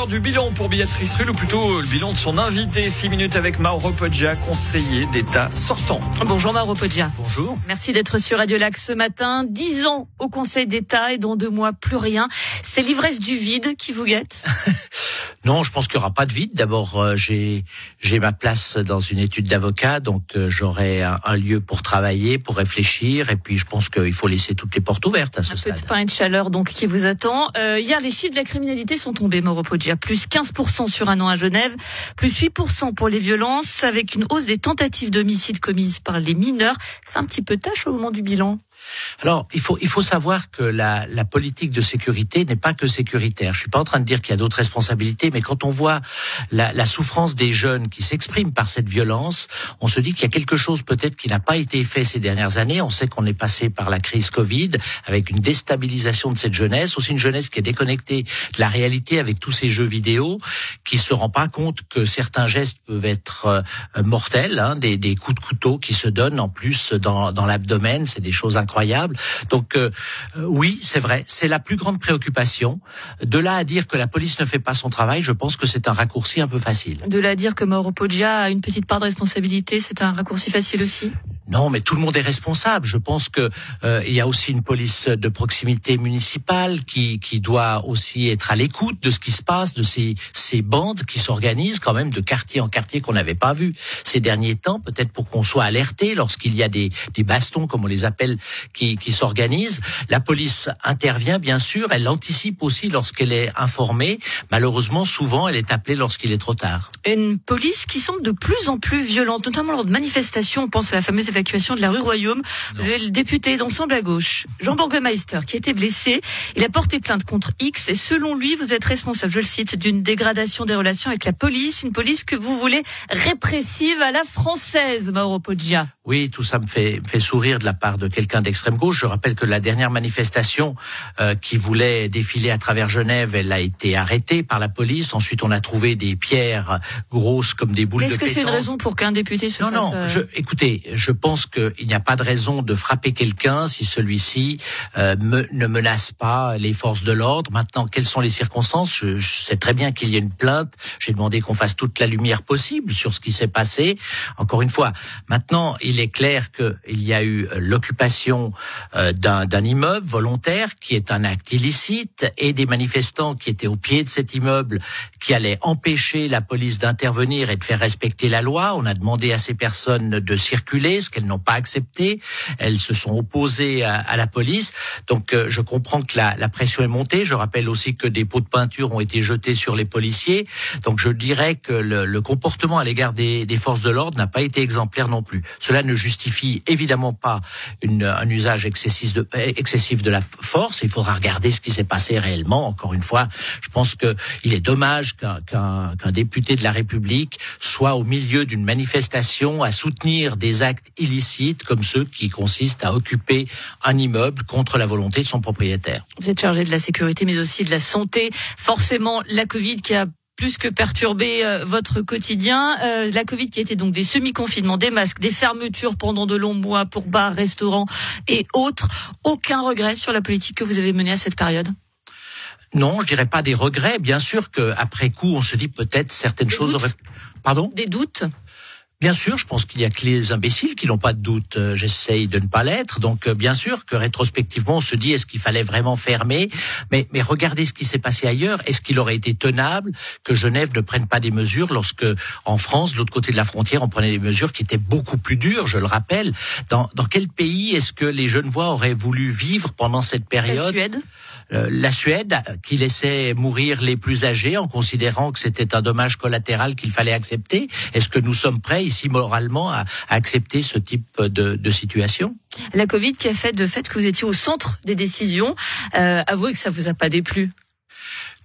l'heure du bilan pour Béatrice Rulle, ou plutôt le bilan de son invité. 6 minutes avec Mauro Poggia, conseiller d'État sortant. Bonjour Mauro Poggia. Bonjour. Merci d'être sur Radio Lac ce matin. 10 ans au Conseil d'État et dans deux mois plus rien. C'est l'ivresse du vide qui vous guette? Non, je pense qu'il n'y aura pas de vide. D'abord, euh, j'ai j'ai ma place dans une étude d'avocat, donc euh, j'aurai un, un, lieu pour travailler, pour réfléchir, et puis je pense qu'il faut laisser toutes les portes ouvertes à ce un stade. Un peu de pain et de chaleur donc qui vous attend. Euh, hier, les chiffres de la criminalité sont tombés, Mauro Poggia. Plus 15% sur un an à Genève, plus 8% pour les violences, avec une hausse des tentatives d'homicide commises par les mineurs. C'est un petit peu tâche au moment du bilan. Alors, il faut, il faut savoir que la, la politique de sécurité n'est pas que sécuritaire. Je suis pas en train de dire qu'il y a d'autres responsabilités, mais quand on voit la, la souffrance des jeunes qui s'expriment par cette violence, on se dit qu'il y a quelque chose peut-être qui n'a pas été fait ces dernières années. On sait qu'on est passé par la crise Covid avec une déstabilisation de cette jeunesse, aussi une jeunesse qui est déconnectée de la réalité avec tous ces jeux vidéo, qui se rend pas compte que certains gestes peuvent être euh, mortels, hein, des, des coups de couteau qui se donnent en plus dans, dans l'abdomen, c'est des choses incroyables incroyable. Donc euh, oui, c'est vrai, c'est la plus grande préoccupation. De là à dire que la police ne fait pas son travail, je pense que c'est un raccourci un peu facile. De là à dire que Mauro Poggia a une petite part de responsabilité, c'est un raccourci facile aussi? Non, mais tout le monde est responsable. Je pense que euh, il y a aussi une police de proximité municipale qui qui doit aussi être à l'écoute de ce qui se passe, de ces ces bandes qui s'organisent quand même de quartier en quartier qu'on n'avait pas vu ces derniers temps, peut-être pour qu'on soit alerté lorsqu'il y a des des bastons comme on les appelle qui qui s'organisent. La police intervient bien sûr, elle anticipe aussi lorsqu'elle est informée. Malheureusement, souvent, elle est appelée lorsqu'il est trop tard. Une police qui semble de plus en plus violente, notamment lors de manifestations. On pense à la fameuse évacuation de la rue Royaume. Vous avez le député d'ensemble à gauche, Jean Bourgemeister, qui a été blessé. Il a porté plainte contre X et selon lui, vous êtes responsable, je le cite, d'une dégradation des relations avec la police, une police que vous voulez répressive à la française, Mauro Poggia. Oui, tout ça me fait, me fait sourire de la part de quelqu'un d'extrême gauche. Je rappelle que la dernière manifestation euh, qui voulait défiler à travers Genève, elle a été arrêtée par la police. Ensuite, on a trouvé des pierres grosses comme des boules de Est-ce que c'est une raison pour qu'un député se non, fasse... Non, non. Je, écoutez, je pense qu'il n'y a pas de raison de frapper quelqu'un si celui-ci euh, me, ne menace pas les forces de l'ordre. Maintenant, quelles sont les circonstances? Je, je sais très bien qu'il y a une plainte. J'ai demandé qu'on fasse toute la lumière possible sur ce qui s'est passé. Encore une fois, maintenant, il est clair qu'il y a eu l'occupation euh, d'un immeuble volontaire qui est un acte illicite et des manifestants qui étaient au pied de cet immeuble qui allaient empêcher la police d'intervenir et de faire respecter la loi. On a demandé à ces personnes de circuler, qu'elles n'ont pas accepté. Elles se sont opposées à, la police. Donc euh, je comprends que la, la, pression est montée. Je rappelle aussi que des pots de peinture ont été jetés sur les policiers. Donc je dirais que le, le comportement à l'égard des, des, forces de l'ordre n'a pas été exemplaire non plus. Cela ne justifie évidemment pas une, un usage excessif de, excessif de la force. Il faudra regarder ce qui s'est passé réellement. Encore une fois, je pense qu'il est dommage qu'un qu qu député de la République soit au milieu d'une manifestation à soutenir des actes illicites comme ceux qui consistent à occuper un immeuble contre la volonté de son propriétaire. Vous êtes chargé de la sécurité mais aussi de la santé. Forcément, la Covid qui a plus que perturber euh, votre quotidien. Euh, la Covid qui été donc des semi-confinements, des masques, des fermetures pendant de longs mois pour bars, restaurants et autres. Aucun regret sur la politique que vous avez menée à cette période? Non, je dirais pas des regrets. Bien sûr qu'après coup, on se dit peut-être certaines des choses doutes. auraient... Pardon? Des doutes? Bien sûr, je pense qu'il y a que les imbéciles qui n'ont pas de doute. Euh, J'essaye de ne pas l'être. Donc, euh, bien sûr que rétrospectivement, on se dit est-ce qu'il fallait vraiment fermer? Mais, mais regardez ce qui s'est passé ailleurs. Est-ce qu'il aurait été tenable que Genève ne prenne pas des mesures lorsque, en France, de l'autre côté de la frontière, on prenait des mesures qui étaient beaucoup plus dures, je le rappelle? Dans, dans quel pays est-ce que les Genevois auraient voulu vivre pendant cette période? La Suède euh, la Suède, qui laissait mourir les plus âgés en considérant que c'était un dommage collatéral qu'il fallait accepter. Est-ce que nous sommes prêts? Ici moralement à, à accepter ce type de, de situation La Covid qui a fait de fait que vous étiez au centre des décisions. Euh, avouez que ça vous a pas déplu.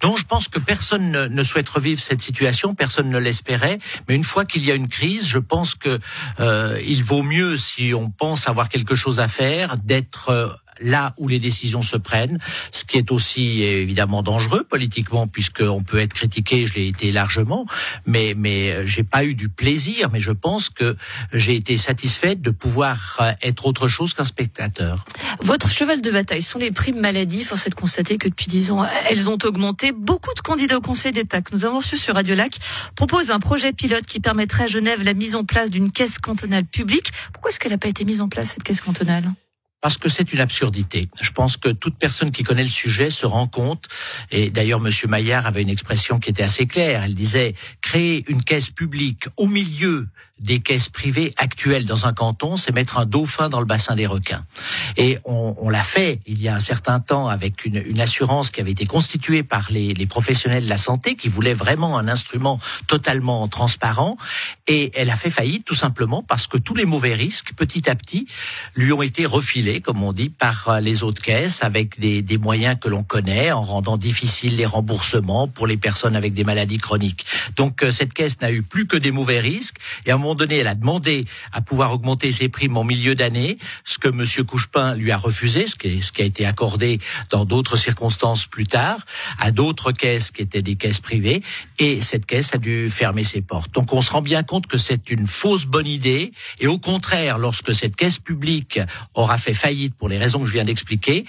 Donc je pense que personne ne, ne, souhaite revivre cette situation, personne ne l'espérait. Mais une fois qu'il y a une crise, je pense que euh, il vaut mieux, si on pense avoir quelque chose à faire, d'être euh, là où les décisions se prennent, ce qui est aussi évidemment dangereux politiquement puisqu'on peut être critiqué, je l'ai été largement, mais mais j'ai pas eu du plaisir, mais je pense que j'ai été satisfaite de pouvoir euh, être autre chose qu'un spectateur. Votre cheval de bataille sont les primes maladie. Force est de constater que depuis dix ans, elles ont augmenté. Beaucoup de candidats au Conseil d'État que nous avons reçus sur Radio Lac proposent un projet pilote qui permettrait à Genève la mise en place d'une caisse cantonale publique. Pourquoi est-ce qu'elle n'a pas été mise en place, cette caisse cantonale? Parce que c'est une absurdité. Je pense que toute personne qui connaît le sujet se rend compte, et d'ailleurs Monsieur Maillard avait une expression qui était assez claire, elle disait créer une caisse publique au milieu des caisses privées actuelles dans un canton, c'est mettre un dauphin dans le bassin des requins. Et on, on l'a fait il y a un certain temps avec une, une assurance qui avait été constituée par les, les, professionnels de la santé qui voulaient vraiment un instrument totalement transparent. Et elle a fait faillite tout simplement parce que tous les mauvais risques, petit à petit, lui ont été refilés, comme on dit, par les autres caisses avec des, des moyens que l'on connaît, en rendant difficiles les remboursements pour les personnes avec des maladies chroniques. Donc euh, cette caisse n'a eu plus que des mauvais risques. Et moment donné, elle a demandé à pouvoir augmenter ses primes en milieu d'année, ce que M. Couchepin lui a refusé, ce qui, ce qui a été accordé dans d'autres circonstances plus tard, à d'autres caisses qui étaient des caisses privées, et cette caisse a dû fermer ses portes. Donc on se rend bien compte que c'est une fausse bonne idée, et au contraire, lorsque cette caisse publique aura fait faillite pour les raisons que je viens d'expliquer,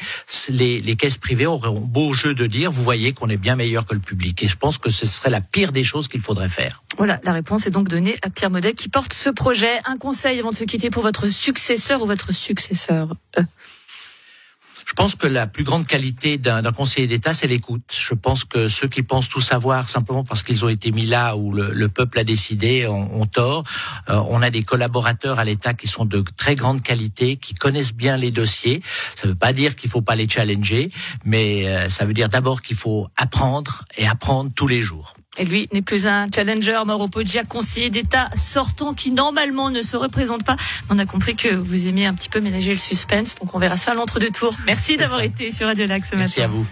les, caisses privées auront beau jeu de dire, vous voyez qu'on est bien meilleur que le public. Et je pense que ce serait la pire des choses qu'il faudrait faire. Voilà, la réponse est donc donnée à Pierre Modet qui porte ce projet. Un conseil avant de se quitter pour votre successeur ou votre successeur euh. Je pense que la plus grande qualité d'un conseiller d'État, c'est l'écoute. Je pense que ceux qui pensent tout savoir simplement parce qu'ils ont été mis là où le, le peuple a décidé ont, tort. Euh, on a des collaborateurs à l'État qui sont de très grande qualité, qui connaissent bien les dossiers. Ça ne veut pas dire qu'il faut pas les challenger, mais euh, ça veut dire d'abord qu'il faut apprendre et apprendre tous les jours. Et lui n'est plus un challenger, Mauro Poggia, conseiller d'État sortant qui normalement ne se représente pas. On a compris que vous aimiez un petit peu ménager le suspense, donc on verra ça à l'entre-deux tours. Merci d'avoir été sur Radio Lac ce matin. Merci à vous.